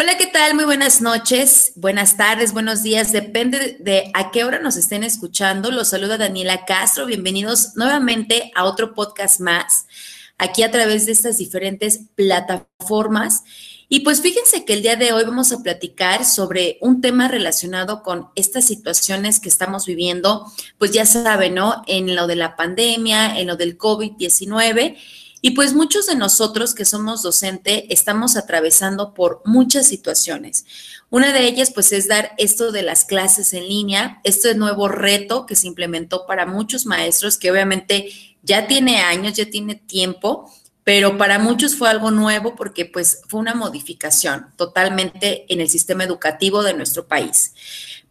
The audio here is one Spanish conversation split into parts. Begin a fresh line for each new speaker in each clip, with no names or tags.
Hola, ¿qué tal? Muy buenas noches, buenas tardes, buenos días, depende de a qué hora nos estén escuchando. Los saluda Daniela Castro, bienvenidos nuevamente a otro podcast más, aquí a través de estas diferentes plataformas. Y pues fíjense que el día de hoy vamos a platicar sobre un tema relacionado con estas situaciones que estamos viviendo, pues ya saben, ¿no? En lo de la pandemia, en lo del COVID-19 y pues muchos de nosotros que somos docente estamos atravesando por muchas situaciones. Una de ellas pues es dar esto de las clases en línea, este nuevo reto que se implementó para muchos maestros que obviamente ya tiene años, ya tiene tiempo, pero para muchos fue algo nuevo porque pues fue una modificación totalmente en el sistema educativo de nuestro país.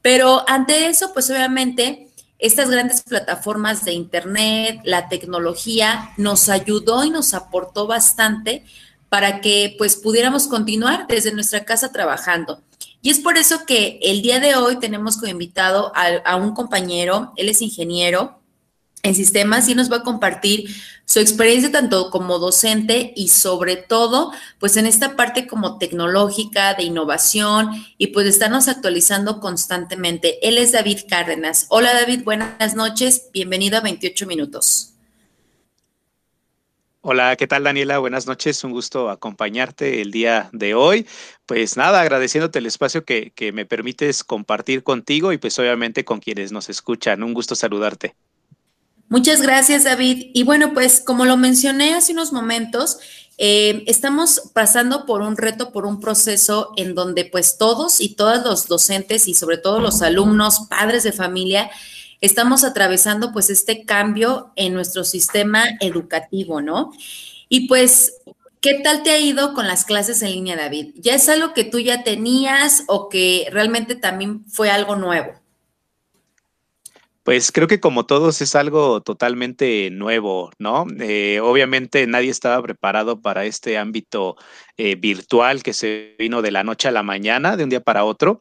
Pero ante eso pues obviamente estas grandes plataformas de Internet, la tecnología, nos ayudó y nos aportó bastante para que pues pudiéramos continuar desde nuestra casa trabajando. Y es por eso que el día de hoy tenemos como invitado a, a un compañero, él es ingeniero, en sistemas y nos va a compartir su experiencia tanto como docente y sobre todo, pues en esta parte como tecnológica, de innovación y pues estarnos actualizando constantemente. Él es David Cárdenas. Hola David, buenas noches, bienvenido a 28 minutos.
Hola, ¿qué tal Daniela? Buenas noches, un gusto acompañarte el día de hoy. Pues nada, agradeciéndote el espacio que, que me permites compartir contigo y pues obviamente con quienes nos escuchan. Un gusto saludarte.
Muchas gracias, David. Y bueno, pues como lo mencioné hace unos momentos, eh, estamos pasando por un reto, por un proceso en donde pues todos y todas los docentes y sobre todo los alumnos, padres de familia, estamos atravesando pues este cambio en nuestro sistema educativo, ¿no? Y pues, ¿qué tal te ha ido con las clases en línea, David? ¿Ya es algo que tú ya tenías o que realmente también fue algo nuevo?
Pues creo que como todos es algo totalmente nuevo, ¿no? Eh, obviamente nadie estaba preparado para este ámbito eh, virtual que se vino de la noche a la mañana, de un día para otro.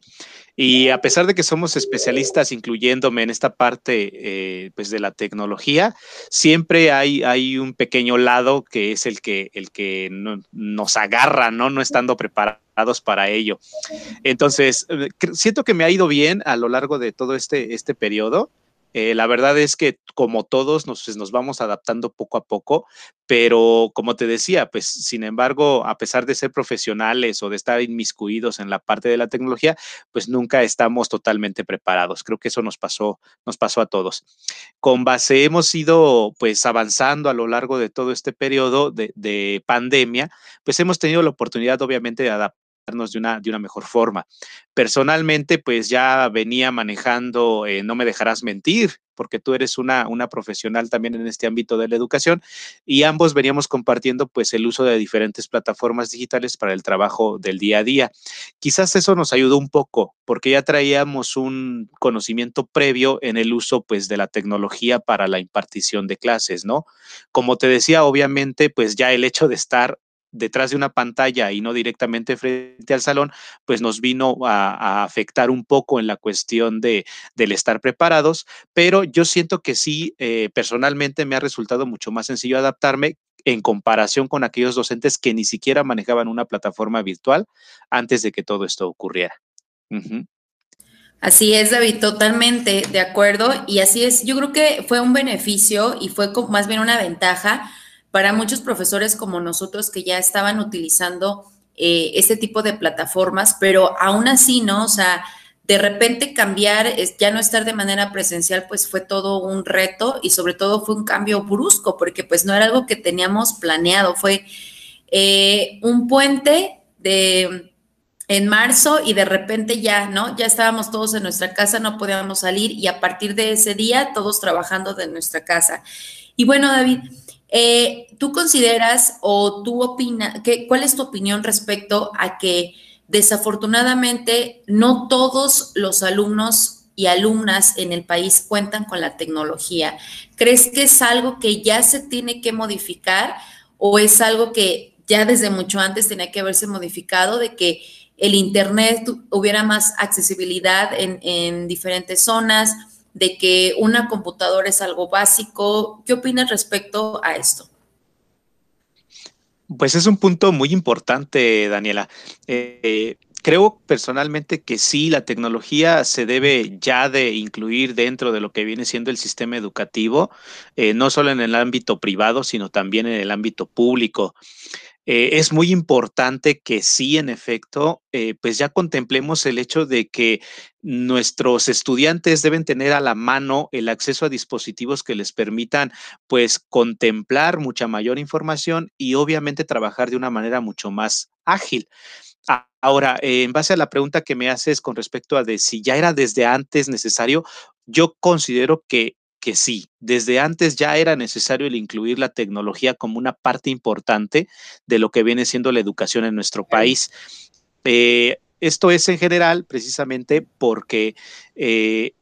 Y a pesar de que somos especialistas, incluyéndome en esta parte eh, pues de la tecnología, siempre hay, hay un pequeño lado que es el que, el que nos agarra, ¿no? No estando preparados para ello. Entonces, siento que me ha ido bien a lo largo de todo este, este periodo. Eh, la verdad es que como todos nos, pues, nos, vamos adaptando poco a poco, pero como te decía, pues sin embargo, a pesar de ser profesionales o de estar inmiscuidos en la parte de la tecnología, pues nunca estamos totalmente preparados. Creo que eso nos pasó, nos pasó a todos. Con base hemos ido pues avanzando a lo largo de todo este periodo de, de pandemia, pues hemos tenido la oportunidad obviamente de de una, de una mejor forma. Personalmente, pues ya venía manejando, eh, no me dejarás mentir, porque tú eres una, una profesional también en este ámbito de la educación y ambos veníamos compartiendo pues el uso de diferentes plataformas digitales para el trabajo del día a día. Quizás eso nos ayudó un poco porque ya traíamos un conocimiento previo en el uso pues de la tecnología para la impartición de clases, ¿no? Como te decía, obviamente pues ya el hecho de estar detrás de una pantalla y no directamente frente al salón, pues nos vino a, afectar un poco en la cuestión de, del estar preparados, pero yo siento que sí, eh, personalmente me ha resultado mucho más sencillo adaptarme en comparación con aquellos docentes que ni siquiera manejaban una plataforma virtual antes de que todo esto ocurriera.
Así es, David, totalmente de acuerdo. Y así es, yo creo que fue un beneficio y fue más bien una ventaja para muchos profesores como nosotros que ya estaban utilizando eh, este tipo de plataformas, pero aún así, ¿no? O sea, de repente cambiar, ya no estar de manera presencial, pues fue todo un reto y sobre todo fue un cambio brusco, porque pues no era algo que teníamos planeado, fue eh, un puente de en marzo y de repente ya, ¿no? Ya estábamos todos en nuestra casa, no podíamos salir y a partir de ese día todos trabajando de nuestra casa. Y bueno, David, eh, ¿Tú consideras o tú opinas, cuál es tu opinión respecto a que desafortunadamente no todos los alumnos y alumnas en el país cuentan con la tecnología? ¿Crees que es algo que ya se tiene que modificar o es algo que ya desde mucho antes tenía que haberse modificado de que el Internet hubiera más accesibilidad en, en diferentes zonas? De que una computadora es algo básico. ¿Qué opinas respecto a esto?
Pues es un punto muy importante, Daniela. Eh, creo personalmente que sí, la tecnología se debe ya de incluir dentro de lo que viene siendo el sistema educativo, eh, no solo en el ámbito privado, sino también en el ámbito público. Eh, es muy importante que sí, en efecto, eh, pues ya contemplemos el hecho de que nuestros estudiantes deben tener a la mano el acceso a dispositivos que les permitan, pues, contemplar mucha mayor información y obviamente trabajar de una manera mucho más ágil. Ahora, en base a la pregunta que me haces con respecto a de si ya era desde antes necesario, yo considero que que sí, desde antes ya era necesario el incluir la tecnología como una parte importante de lo que viene siendo la educación en nuestro país. Eh, esto es en general precisamente porque eh,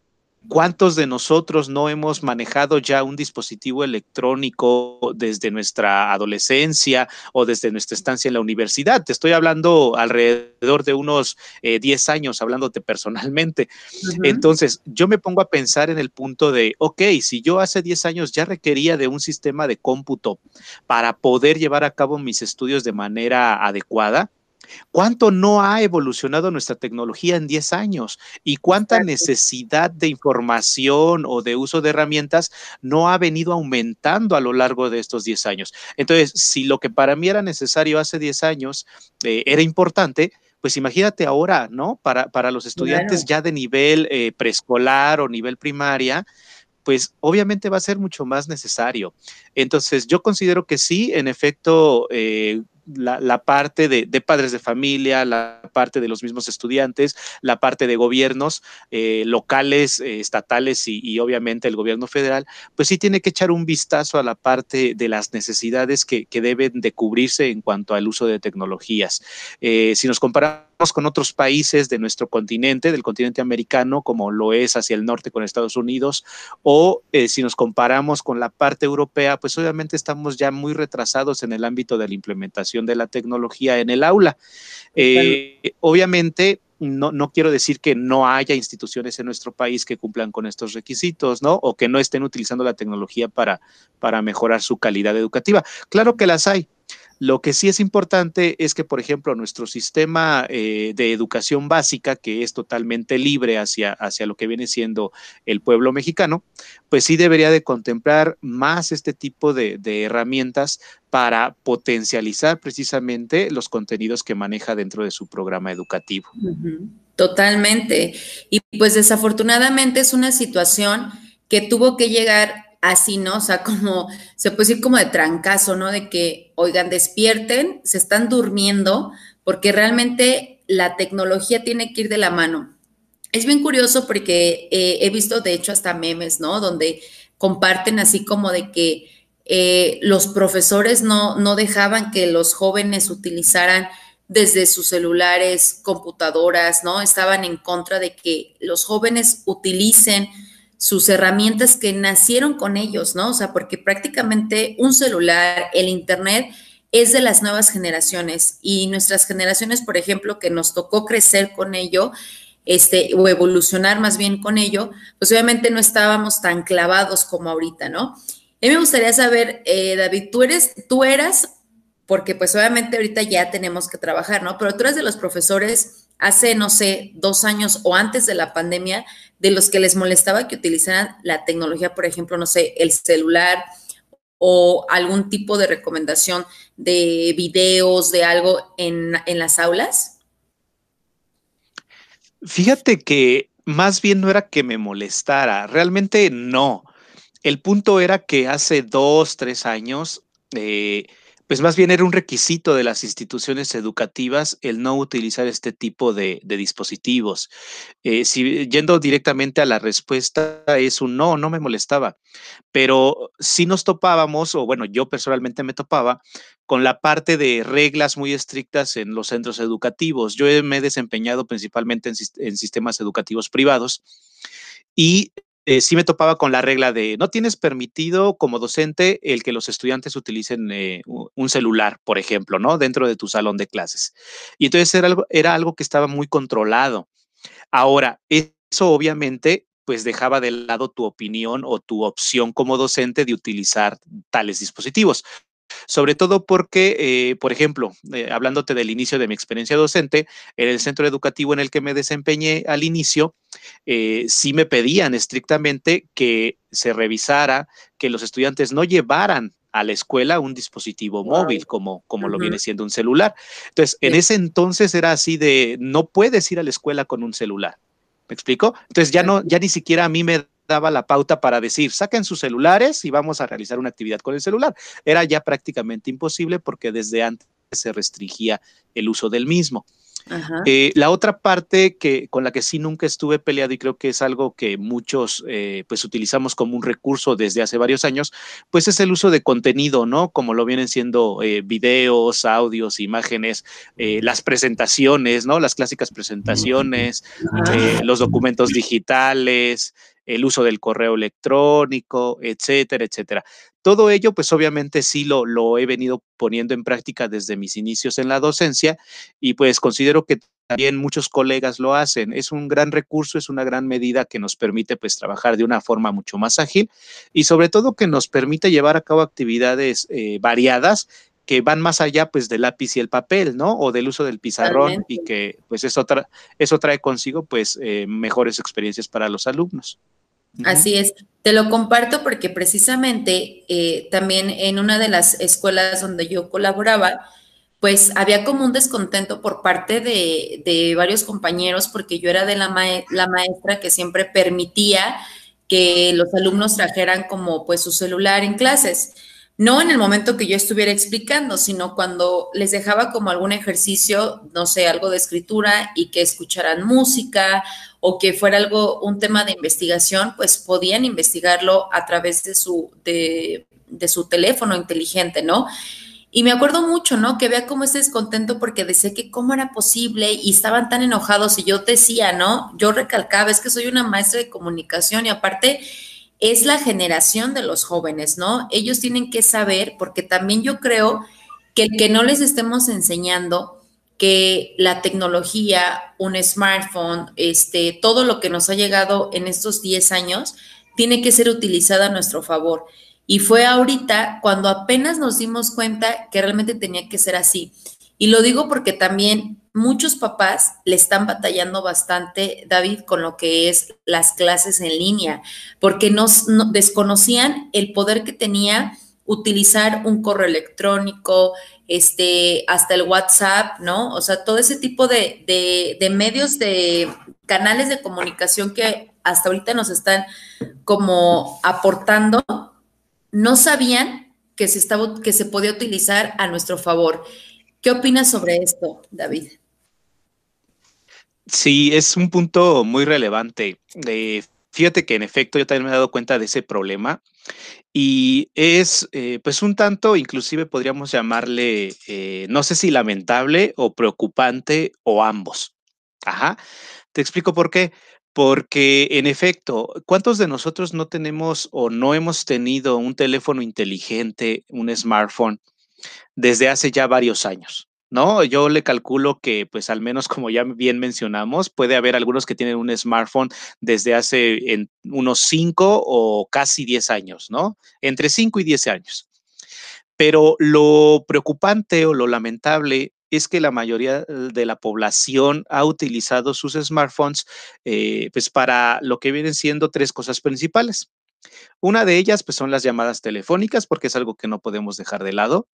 ¿Cuántos de nosotros no hemos manejado ya un dispositivo electrónico desde nuestra adolescencia o desde nuestra estancia en la universidad? Te estoy hablando alrededor de unos 10 eh, años, hablándote personalmente. Entonces, yo me pongo a pensar en el punto de, ok, si yo hace 10 años ya requería de un sistema de cómputo para poder llevar a cabo mis estudios de manera adecuada, ¿Cuánto no ha evolucionado nuestra tecnología en 10 años? ¿Y cuánta necesidad de información o de uso de herramientas no ha venido aumentando a lo largo de estos 10 años? Entonces, si lo que para mí era necesario hace 10 años eh, era importante, pues imagínate ahora, ¿no? Para, para los estudiantes ya de nivel eh, preescolar o nivel primaria, pues obviamente va a ser mucho más necesario. Entonces, yo considero que sí, en efecto, eh, la, parte de, padres de familia, la parte de los mismos estudiantes, la parte de gobiernos eh, locales, eh, estatales y, obviamente el gobierno federal, pues sí tiene que echar un vistazo a la parte de las necesidades que, deben de cubrirse en cuanto al uso de tecnologías. Eh, si nos comparamos con otros países de nuestro continente, del continente americano, como lo es hacia el norte con Estados Unidos, o eh, si nos comparamos con la parte europea, pues obviamente estamos ya muy retrasados en el ámbito de la implementación de la tecnología en el aula. Eh, obviamente, no, no, quiero decir que no haya instituciones en nuestro país que cumplan con estos requisitos, ¿no? O que no estén utilizando la tecnología para, para mejorar su calidad educativa. Claro que las hay, lo que sí es importante es que, por ejemplo, nuestro sistema eh, de educación básica, que es totalmente libre hacia, hacia lo que viene siendo el pueblo mexicano, pues sí debería de contemplar más este tipo de, herramientas para potencializar precisamente los contenidos que maneja dentro de su programa educativo.
Totalmente. Y pues desafortunadamente es una situación que tuvo que llegar así, ¿no? O sea, como, se puede decir como de trancazo, ¿no? De que, oigan, despierten, se están durmiendo, porque realmente la tecnología tiene que ir de la mano. Es bien curioso porque eh, he visto, de hecho, hasta memes, ¿no? Donde comparten así como de que eh, los profesores no, no dejaban que los jóvenes utilizaran desde sus celulares, computadoras, ¿no? Estaban en contra de que los jóvenes utilicen sus herramientas que nacieron con ellos, ¿no? O sea, porque prácticamente un celular, el Internet, es de las nuevas generaciones y nuestras generaciones, por ejemplo, que nos tocó crecer con ello, este, o evolucionar más bien con ello, pues obviamente no estábamos tan clavados como ahorita, ¿no? A mí me gustaría saber, eh, David, tú eres, tú eras, porque pues obviamente ahorita ya tenemos que trabajar, ¿no? Pero tú eres de los profesores hace, no sé, dos años o antes de la pandemia, de los que les molestaba que utilizaran la tecnología, por ejemplo, no sé, el celular o algún tipo de recomendación de videos, de algo en, las aulas?
Fíjate que más bien no era que me molestara, realmente no. El punto era que hace dos, tres años, eh, pues más bien era un requisito de las instituciones educativas el no utilizar este tipo de, dispositivos. Eh, si yendo directamente a la respuesta es un no, no me molestaba, pero si nos topábamos, o bueno, yo personalmente me topaba con la parte de reglas muy estrictas en los centros educativos. Yo me he desempeñado principalmente en sistemas educativos privados y eh, sí me topaba con la regla de no tienes permitido como docente el que los estudiantes utilicen eh, un celular, por ejemplo, ¿no? Dentro de tu salón de clases. Y entonces era era algo que estaba muy controlado. Ahora, eso obviamente pues dejaba de lado tu opinión o tu opción como docente de utilizar tales dispositivos. Sobre todo porque, eh, por ejemplo, eh, hablándote del inicio de mi experiencia docente, en el centro educativo en el que me desempeñé al inicio, eh, sí me pedían estrictamente que se revisara, que los estudiantes no llevaran a la escuela un dispositivo móvil como, como lo viene siendo un celular. Entonces, en ese entonces era así de, no puedes ir a la escuela con un celular. ¿Me explico? Entonces ya no, ya ni siquiera a mí me daba la pauta para decir, saquen sus celulares y vamos a realizar una actividad con el celular. Era ya prácticamente imposible porque desde antes se restringía el uso del mismo. Eh, la otra parte que con la que sí nunca estuve peleado y creo que es algo que muchos eh, pues utilizamos como un recurso desde hace varios años, pues es el uso de contenido, ¿no? Como lo vienen siendo eh, videos, audios, imágenes, las presentaciones, ¿no? Las clásicas presentaciones, los documentos digitales, el uso del correo electrónico, etcétera, etcétera. Todo ello, pues obviamente sí lo, lo he venido poniendo en práctica desde mis inicios en la docencia y pues considero que también muchos colegas lo hacen. Es un gran recurso, es una gran medida que nos permite pues trabajar de una forma mucho más ágil y sobre todo que nos permite llevar a cabo actividades eh, variadas que van más allá pues del lápiz y el papel, ¿no? O del uso del pizarrón y que pues eso, eso trae consigo pues eh, mejores experiencias para los alumnos.
Así es, te lo comparto porque precisamente eh, también en una de las escuelas donde yo colaboraba, pues había como un descontento por parte de, varios compañeros porque yo era de la, la maestra que siempre permitía que los alumnos trajeran como pues su celular en clases. No en el momento que yo estuviera explicando, sino cuando les dejaba como algún ejercicio, no sé, algo de escritura y que escucharan música o que fuera algo, un tema de investigación, pues podían investigarlo a través de su, de, su teléfono inteligente, ¿no? Y me acuerdo mucho, ¿no? Que vea como ese descontento porque decía que cómo era posible y estaban tan enojados y yo decía, ¿no? Yo recalcaba, es que soy una maestra de comunicación y aparte es la generación de los jóvenes, ¿no? Ellos tienen que saber, porque también yo creo que el que no les estemos enseñando que la tecnología, un smartphone, este, todo lo que nos ha llegado en estos 10 años, tiene que ser utilizada a nuestro favor. Y fue ahorita cuando apenas nos dimos cuenta que realmente tenía que ser así. Y lo digo porque también muchos papás le están batallando bastante, David, con lo que es las clases en línea, porque nos, desconocían el poder que tenía utilizar un correo electrónico, este, hasta el WhatsApp, ¿no? O sea, todo ese tipo de, de, medios, de canales de comunicación que hasta ahorita nos están como aportando, no sabían que se, estaba, que se podía utilizar a nuestro favor. ¿Qué opinas sobre esto, David?
Sí, es un punto muy relevante. Eh, fíjate que en efecto yo también me he dado cuenta de ese problema y es eh, pues un tanto, inclusive podríamos llamarle, eh, no sé si lamentable o preocupante o ambos. Ajá, te explico por qué. Porque en efecto, ¿cuántos de nosotros no tenemos o no hemos tenido un teléfono inteligente, un smartphone, desde hace ya varios años? ¿No? Yo le calculo que, pues al menos como ya bien mencionamos, puede haber algunos que tienen un smartphone desde hace unos 5 o casi 10 años, ¿no? Entre 5 y 10 años. Pero lo preocupante o lo lamentable es que la mayoría de la población ha utilizado sus smartphones eh, pues para lo que vienen siendo tres cosas principales. Una de ellas pues son las llamadas telefónicas porque es algo que no podemos dejar de lado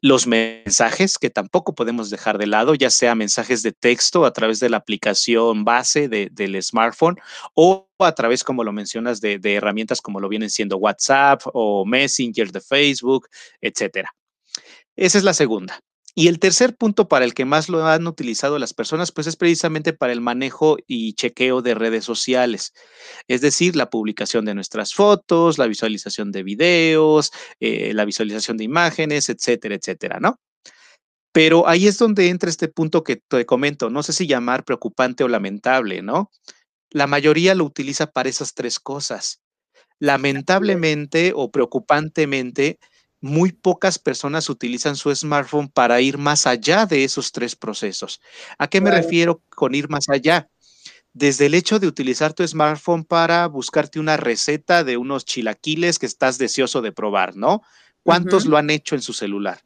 los mensajes que tampoco podemos dejar de lado, ya sea mensajes de texto a través de la aplicación base del smartphone o a través, como lo mencionas, de, de, herramientas como lo vienen siendo WhatsApp o Messenger de Facebook, etcétera. Esa es la segunda. Y el tercer punto para el que más lo han utilizado las personas, pues es precisamente para el manejo y chequeo de redes sociales, es decir, la publicación de nuestras fotos, la visualización de videos, eh, la visualización de imágenes, etcétera, etcétera, ¿no? Pero ahí es donde entra este punto que te comento, no sé si llamar preocupante o lamentable, ¿no? La mayoría lo utiliza para esas tres cosas. Lamentablemente o preocupantemente, muy pocas personas utilizan su smartphone para ir más allá de esos tres procesos. ¿A qué me refiero con ir más allá? Desde el hecho de utilizar tu smartphone para buscarte una receta de unos chilaquiles que estás deseoso de probar, ¿no? ¿Cuántos lo han hecho en su celular?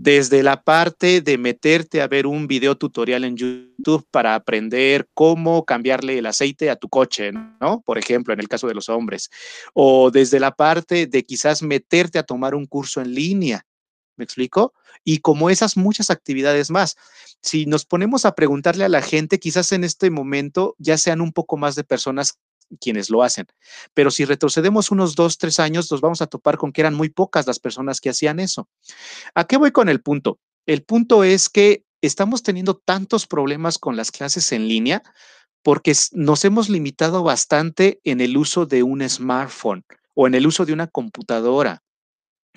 Desde la parte de meterte a ver un video tutorial en YouTube para aprender cómo cambiarle el aceite a tu coche, ¿no? Por ejemplo, en el caso de los hombres. O desde la parte de quizás meterte a tomar un curso en línea. ¿Me explico? Y como esas muchas actividades más. Si nos ponemos a preguntarle a la gente, quizás en este momento ya sean un poco más de personas quienes lo hacen. Pero si retrocedemos unos dos, tres años, nos vamos a topar con que eran muy pocas las personas que hacían eso. ¿A qué voy con el punto? El punto es que estamos teniendo tantos problemas con las clases en línea porque nos hemos limitado bastante en el uso de un smartphone o en el uso de una computadora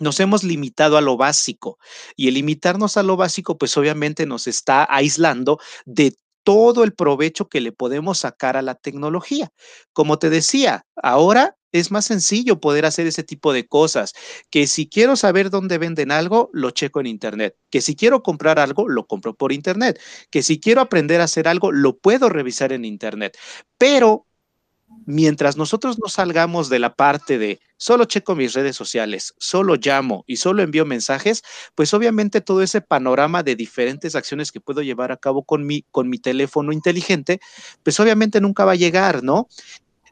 nos hemos limitado a lo básico y el limitarnos a lo básico, pues obviamente nos está aislando de todo el provecho que le podemos sacar a la tecnología. Como te decía, ahora es más sencillo poder hacer ese tipo de cosas, que si quiero saber dónde venden algo, lo checo en Internet, que si quiero comprar algo, lo compro por Internet, que si quiero aprender a hacer algo, lo puedo revisar en Internet. Pero mientras nosotros no salgamos de la parte de solo checo mis redes sociales, solo llamo y solo envío mensajes, pues obviamente todo ese panorama de diferentes acciones que puedo llevar a cabo con mi, con mi teléfono inteligente, pues obviamente nunca va a llegar, ¿no?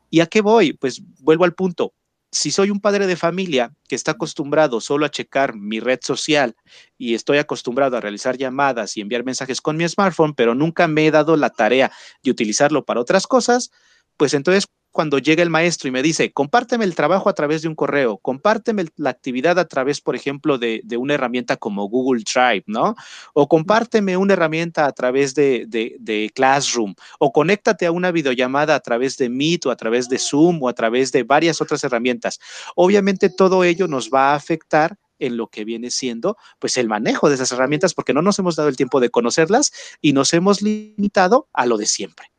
¿Y a qué voy? Pues vuelvo al punto. Si soy un padre de familia que está acostumbrado solo a checar mi red social y estoy acostumbrado a realizar llamadas y enviar mensajes con mi smartphone, pero nunca me he dado la tarea de utilizarlo para otras cosas, pues entonces cuando llega el maestro y me dice, compárteme el trabajo a través de un correo, compárteme la actividad a través, por ejemplo, de, una herramienta como Google Drive, ¿no? O compárteme una herramienta a través de, de, Classroom, o conéctate a una videollamada a través de Meet o a través de Zoom o a través de varias otras herramientas. Obviamente todo ello nos va a afectar en lo que viene siendo pues el manejo de esas herramientas porque no nos hemos dado el tiempo de conocerlas y nos hemos limitado a lo de siempre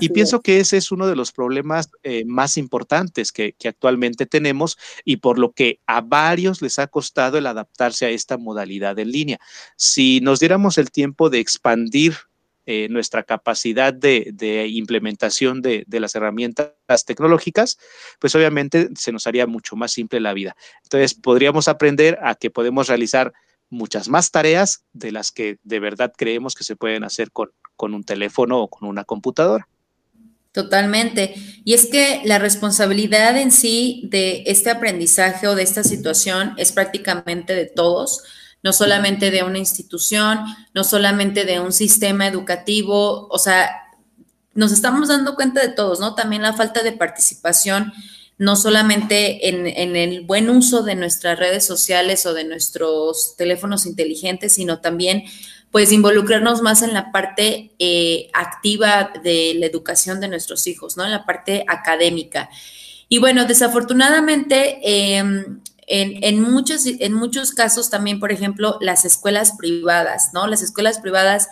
y pienso que ese es uno de los problemas eh, más importantes que, actualmente tenemos y por lo que a varios les ha costado el adaptarse a esta modalidad en línea. Si nos diéramos el tiempo de expandir eh, nuestra capacidad de, implementación de, de, las herramientas tecnológicas, pues obviamente se nos haría mucho más simple la vida. Entonces, podríamos aprender a que podemos realizar muchas más tareas de las que de verdad creemos que se pueden hacer con, con un teléfono o con una computadora.
Totalmente. Y es que la responsabilidad en sí de este aprendizaje o de esta situación es prácticamente de todos, no solamente de una institución, no solamente de un sistema educativo, o sea, nos estamos dando cuenta de todos, ¿no? También la falta de participación, no solamente en, en el buen uso de nuestras redes sociales o de nuestros teléfonos inteligentes, sino también pues involucrarnos más en la parte eh, activa de la educación de nuestros hijos, ¿no? En la parte académica. Y bueno, desafortunadamente, em, en, muchos, en muchos casos también, por ejemplo, las escuelas privadas, ¿no? Las escuelas privadas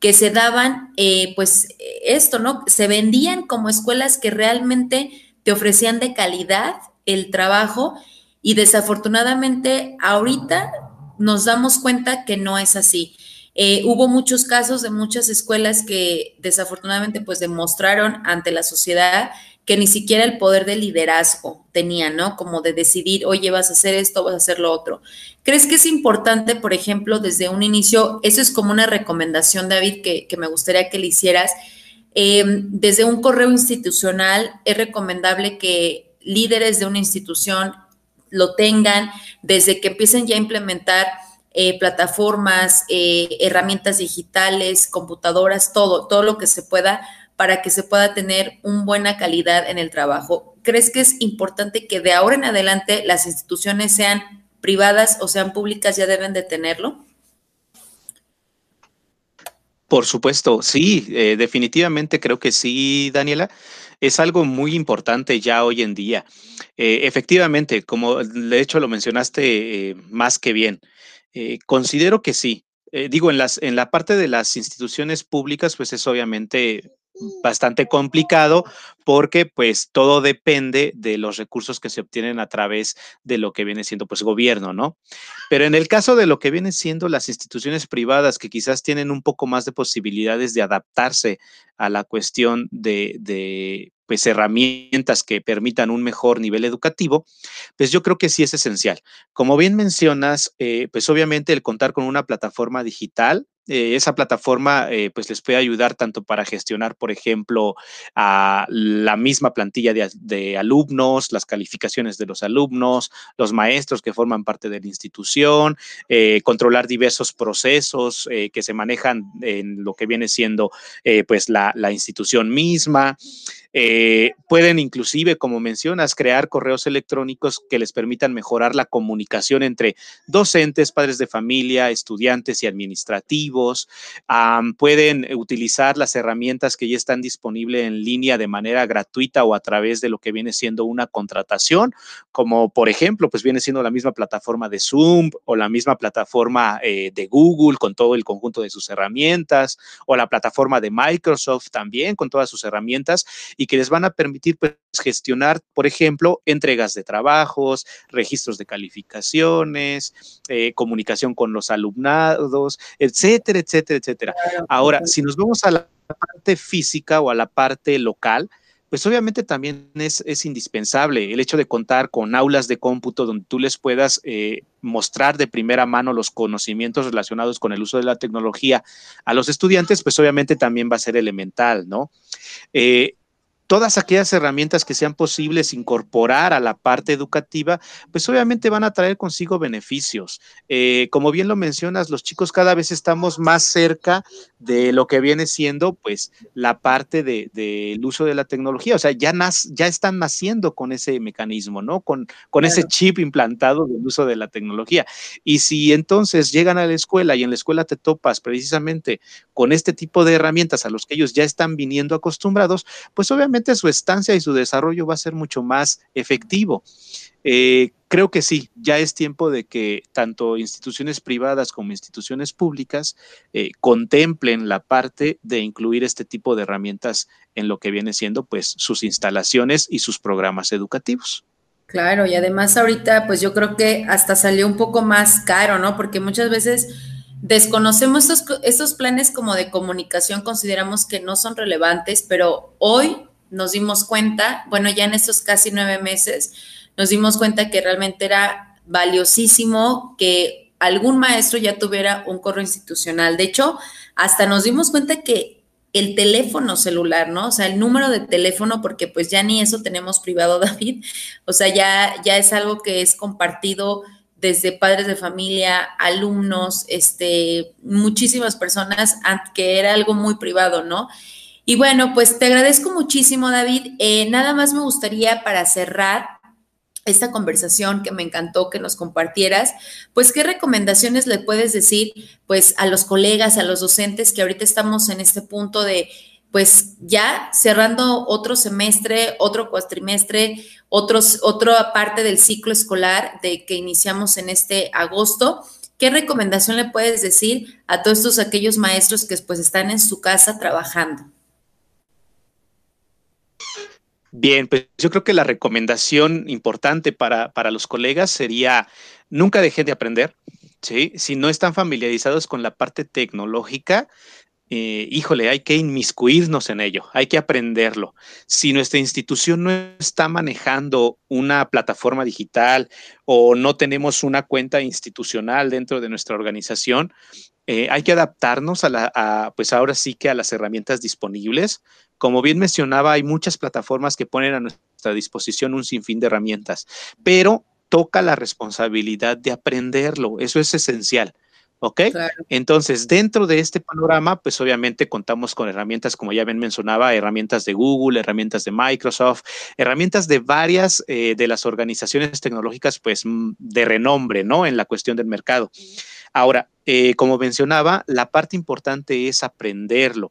que se daban, eh, pues esto, ¿no? Se vendían como escuelas que realmente te ofrecían de calidad el trabajo y desafortunadamente ahorita nos damos cuenta que no es así. Eh, hubo muchos casos de muchas escuelas que desafortunadamente pues demostraron ante la sociedad que ni siquiera el poder de liderazgo tenían, ¿no? Como de decidir, oye, vas a hacer esto, vas a hacer lo otro. ¿Crees que es importante, por ejemplo, desde un inicio, eso es como una recomendación, David, que, me gustaría que le hicieras, em, desde un correo institucional es recomendable que líderes de una institución lo tengan desde que empiecen ya a implementar eh, plataformas, eh, herramientas digitales, computadoras, todo, todo lo que se pueda para que se pueda tener una buena calidad en el trabajo. ¿Crees que es importante que de ahora en adelante las instituciones sean privadas o sean públicas, ya deben de tenerlo?
Por supuesto, sí, eh, definitivamente creo que sí, Daniela. Es algo muy importante ya hoy en día. efectivamente, como de hecho lo mencionaste más que bien, eh, considero que sí. Eh, digo, en, las, en la parte de las instituciones públicas, pues es obviamente bastante complicado porque pues todo depende de los recursos que se obtienen a través de lo que viene siendo pues gobierno, ¿no? Pero en el caso de lo que vienen siendo las instituciones privadas que quizás tienen un poco más de posibilidades de adaptarse a la cuestión de, de pues herramientas que permitan un mejor nivel educativo, pues yo creo que sí es esencial. Como bien mencionas, eh, pues obviamente el contar con una plataforma digital eh, esa plataforma eh, pues les puede ayudar tanto para gestionar, por ejemplo, a la misma plantilla de, alumnos, las calificaciones de los alumnos, los maestros que forman parte de la institución, controlar diversos procesos que se manejan en lo que viene siendo pues la institución misma. Eh, pueden inclusive, como mencionas, crear correos electrónicos que les permitan mejorar la comunicación entre docentes, padres de familia, estudiantes y administrativos. pueden utilizar las herramientas que ya están disponibles en línea de manera gratuita o a través de lo que viene siendo una contratación, como por ejemplo, pues viene siendo la misma plataforma de Zoom o la misma plataforma eh, de Google con todo el conjunto de sus herramientas o la plataforma de Microsoft también con todas sus herramientas y que les van a permitir pues, gestionar, por ejemplo, entregas de trabajos, registros de calificaciones, eh, comunicación con los alumnados, etcétera, etcétera, etcétera. Ahora, si nos vamos a la parte física o a la parte local, pues obviamente también es, es, indispensable el hecho de contar con aulas de cómputo donde tú les puedas eh, mostrar de primera mano los conocimientos relacionados con el uso de la tecnología a los estudiantes, pues obviamente también va a ser elemental, ¿no? Eh, todas aquellas herramientas que sean posibles incorporar a la parte educativa, pues obviamente van a traer consigo beneficios. Eh, como bien lo mencionas, los chicos cada vez estamos más cerca de lo que viene siendo pues la parte del de, uso de la tecnología, o sea, ya, ya están naciendo con ese mecanismo, ¿no? Con, con ese chip implantado del uso de la tecnología. Y si entonces llegan a la escuela y en la escuela te topas precisamente con este tipo de herramientas a los que ellos ya están viniendo acostumbrados, pues obviamente su estancia y su desarrollo va a ser mucho más efectivo. Eh, creo que sí, ya es tiempo de que tanto instituciones privadas como instituciones públicas eh, contemplen la parte de incluir este tipo de herramientas en lo que viene siendo pues sus instalaciones y sus programas educativos.
Claro, y además ahorita pues yo creo que hasta salió un poco más caro, ¿no? Porque muchas veces desconocemos estos, estos planes como de comunicación, consideramos que no son relevantes, pero hoy nos dimos cuenta, bueno, ya en estos casi nueve meses, nos dimos cuenta que realmente era valiosísimo que algún maestro ya tuviera un correo institucional. De hecho, hasta nos dimos cuenta que el teléfono celular, ¿no? O sea, el número de teléfono, porque pues ya ni eso tenemos privado, David. O sea, ya, ya es algo que es compartido desde padres de familia, alumnos, este, muchísimas personas, que era algo muy privado, ¿no? Y bueno, pues te agradezco muchísimo, David. Eh, nada más me gustaría para cerrar esta conversación que me encantó que nos compartieras, pues qué recomendaciones le puedes decir pues a los colegas, a los docentes que ahorita estamos en este punto de pues ya cerrando otro semestre, otro cuatrimestre, otros, otra parte del ciclo escolar de que iniciamos en este agosto. ¿Qué recomendación le puedes decir a todos estos aquellos maestros que pues están en su casa trabajando?
Bien, pues yo creo que la recomendación importante para, para los colegas sería nunca dejen de aprender, ¿sí? Si no están familiarizados con la parte tecnológica, eh, híjole, hay que inmiscuirnos en ello, hay que aprenderlo. Si nuestra institución no está manejando una plataforma digital o no tenemos una cuenta institucional dentro de nuestra organización, eh, hay que adaptarnos a la, pues ahora sí que a las herramientas disponibles. Como bien mencionaba, hay muchas plataformas que ponen a nuestra disposición un sinfín de herramientas, pero toca la responsabilidad de aprenderlo. Eso es esencial. ¿Ok? Entonces, dentro de este panorama, pues obviamente contamos con herramientas, como ya bien mencionaba, herramientas de Google, herramientas de Microsoft, herramientas de varias eh, de las organizaciones tecnológicas, pues mm, de renombre, ¿no? En la cuestión del mercado. Ahora, eh, como mencionaba, la parte importante es aprenderlo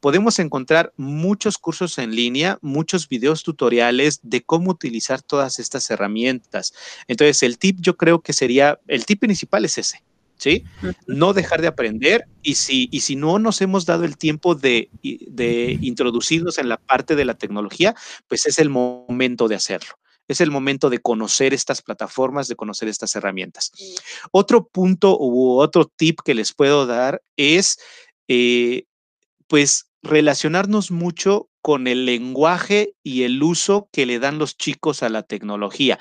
podemos encontrar muchos cursos en línea, muchos videos tutoriales de cómo utilizar todas estas herramientas. Entonces, el tip yo creo que sería, el tip principal es ese. ¿Sí? No dejar de aprender y si, y si no nos hemos dado el tiempo de, de introducirnos en la parte de la tecnología, pues es el momento de hacerlo es el momento de conocer estas plataformas, de conocer estas herramientas. Otro punto u otro tip que les puedo dar es, eh, pues, relacionarnos mucho con el lenguaje y el uso que le dan los chicos a la tecnología.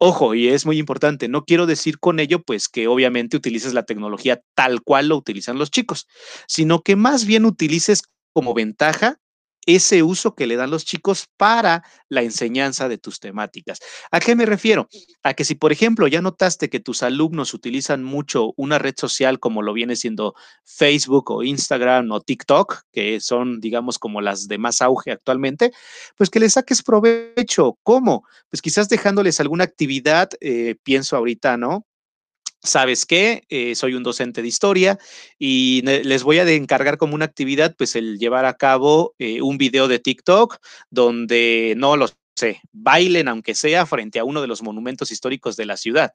Ojo, y es muy importante, no quiero decir con ello pues que obviamente utilices la tecnología tal cual lo utilizan los chicos, sino que más bien utilices como ventaja ese uso que le dan los chicos para la enseñanza de tus temáticas. ¿A qué me refiero? A que si, por ejemplo, ya notaste que tus alumnos utilizan mucho una red social como lo viene siendo Facebook o Instagram o TikTok, que son, digamos, como las de más auge actualmente, pues que les saques provecho. ¿Cómo? Pues quizás dejándoles alguna actividad, eh, pienso ahorita, ¿no? ¿Sabes qué? Eh, soy un docente de historia y les voy a encargar como una actividad, pues el llevar a cabo eh, un video de TikTok donde no los sé, bailen aunque sea frente a uno de los monumentos históricos de la ciudad.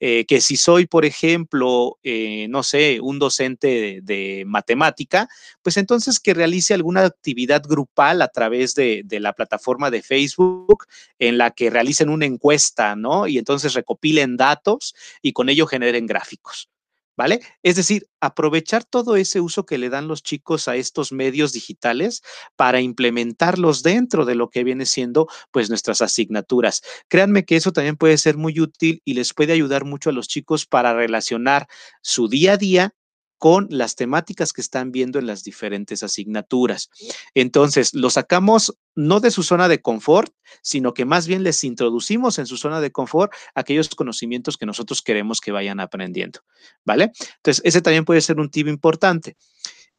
Eh, que si soy, por ejemplo, eh, no sé, un docente de, matemática, pues entonces que realice alguna actividad grupal a través de, de, la plataforma de Facebook en la que realicen una encuesta, ¿no? Y entonces recopilen datos y con ello generen gráficos. ¿Vale? Es decir, aprovechar todo ese uso que le dan los chicos a estos medios digitales para implementarlos dentro de lo que viene siendo pues nuestras asignaturas. Créanme que eso también puede ser muy útil y les puede ayudar mucho a los chicos para relacionar su día a día con las temáticas que están viendo en las diferentes asignaturas. Entonces, lo sacamos no de su zona de confort, sino que más bien les introducimos en su zona de confort aquellos conocimientos que nosotros queremos que vayan aprendiendo, ¿vale? Entonces, ese también puede ser un tip importante.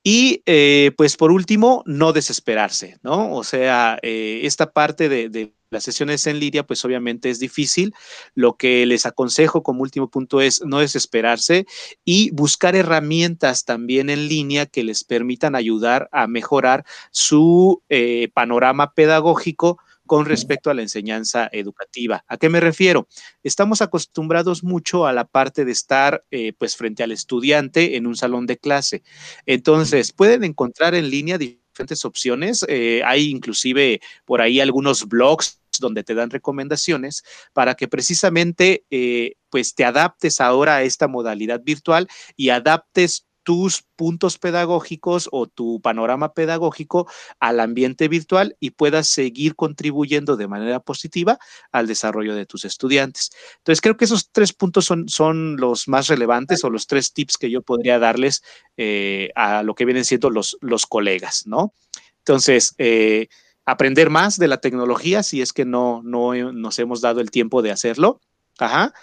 Y eh, pues por último, no desesperarse, ¿no? O sea, eh, esta parte de, de, las sesiones en línea, pues obviamente es difícil. Lo que les aconsejo como último punto es no desesperarse y buscar herramientas también en línea que les permitan ayudar a mejorar su eh, panorama pedagógico con respecto a la enseñanza educativa. ¿A qué me refiero? Estamos acostumbrados mucho a la parte de estar eh, pues frente al estudiante en un salón de clase. Entonces, pueden encontrar en línea diferentes opciones. Eh, hay inclusive por ahí algunos blogs donde te dan recomendaciones para que precisamente eh, pues te adaptes ahora a esta modalidad virtual y adaptes tus puntos pedagógicos o tu panorama pedagógico al ambiente virtual y puedas seguir contribuyendo de manera positiva al desarrollo de tus estudiantes. Entonces, creo que esos tres puntos son, son los más relevantes o los tres tips que yo podría darles eh, a lo que vienen siendo los, los colegas, ¿no? Entonces, eh, aprender más de la tecnología si es que no, no nos hemos dado el tiempo de hacerlo. Ajá.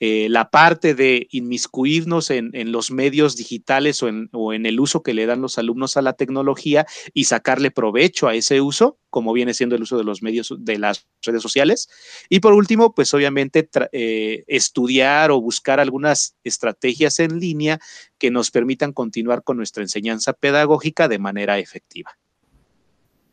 Eh, la parte de inmiscuirnos en, en los medios digitales o en, o en, el uso que le dan los alumnos a la tecnología y sacarle provecho a ese uso, como viene siendo el uso de los medios de las redes sociales. Y por último, pues obviamente eh, estudiar o buscar algunas estrategias en línea que nos permitan continuar con nuestra enseñanza pedagógica de manera efectiva.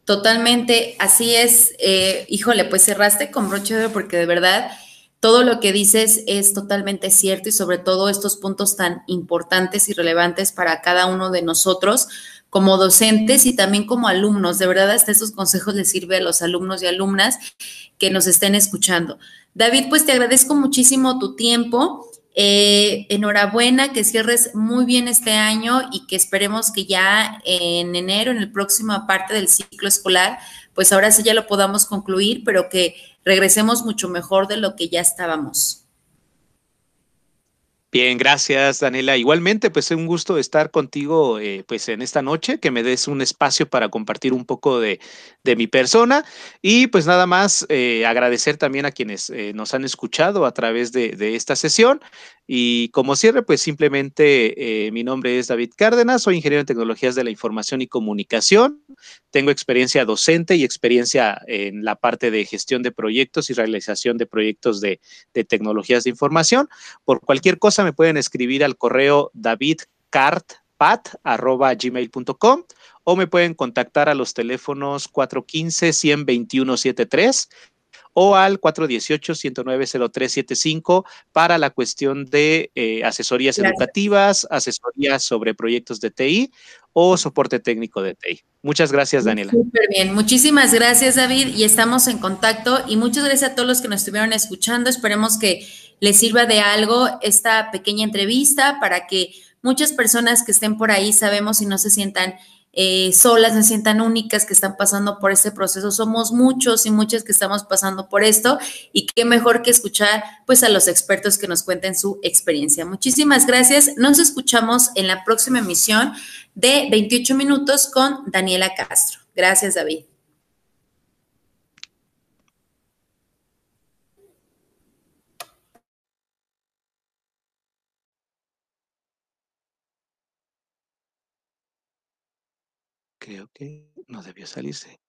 Totalmente, así es. Eh, híjole, pues cerraste con broche de porque de verdad todo lo que dices es totalmente cierto y sobre todo estos puntos tan importantes y relevantes para cada uno de nosotros como docentes y también como alumnos. De verdad, hasta estos consejos les sirve a los alumnos y alumnas que nos estén escuchando. David, pues te agradezco muchísimo tu tiempo. Eh, enhorabuena, que cierres muy bien este año y que esperemos que ya en enero, en el próximo parte del ciclo escolar, pues ahora sí ya lo podamos concluir, pero que regresemos mucho mejor de lo que ya estábamos.
Bien, gracias Daniela. Igualmente, pues es un gusto estar contigo eh, pues en esta noche, que me des un espacio para compartir un poco de, de mi persona y pues nada más eh, agradecer también a quienes eh, nos han escuchado a través de, de, esta sesión y como cierre, pues simplemente eh, mi nombre es David Cárdenas, soy ingeniero en tecnologías de la información y comunicación, tengo experiencia docente y experiencia en la parte de gestión de proyectos y realización de proyectos de, de tecnologías de información. Por cualquier cosa me pueden escribir al correo davidcart.gmail.com o me pueden contactar a los teléfonos 415-121-73 o al 418-109-0375 para la cuestión de eh, asesorías Gracias. educativas, asesorías sobre proyectos de TI o soporte técnico de TI. Muchas gracias, Daniela.
Súper bien. Muchísimas gracias, David, y estamos en contacto. Y muchas gracias a todos los que nos estuvieron escuchando. Esperemos que les sirva de algo esta pequeña entrevista para que muchas personas que estén por ahí, sabemos y no se sientan eh, solas, se sientan únicas que están pasando por este proceso. Somos muchos y muchas que estamos pasando por esto y qué mejor que escuchar pues a los expertos que nos cuenten su experiencia. Muchísimas gracias. Nos escuchamos en la próxima emisión de 28 minutos con Daniela Castro. Gracias, David.
Creo que no debió salirse.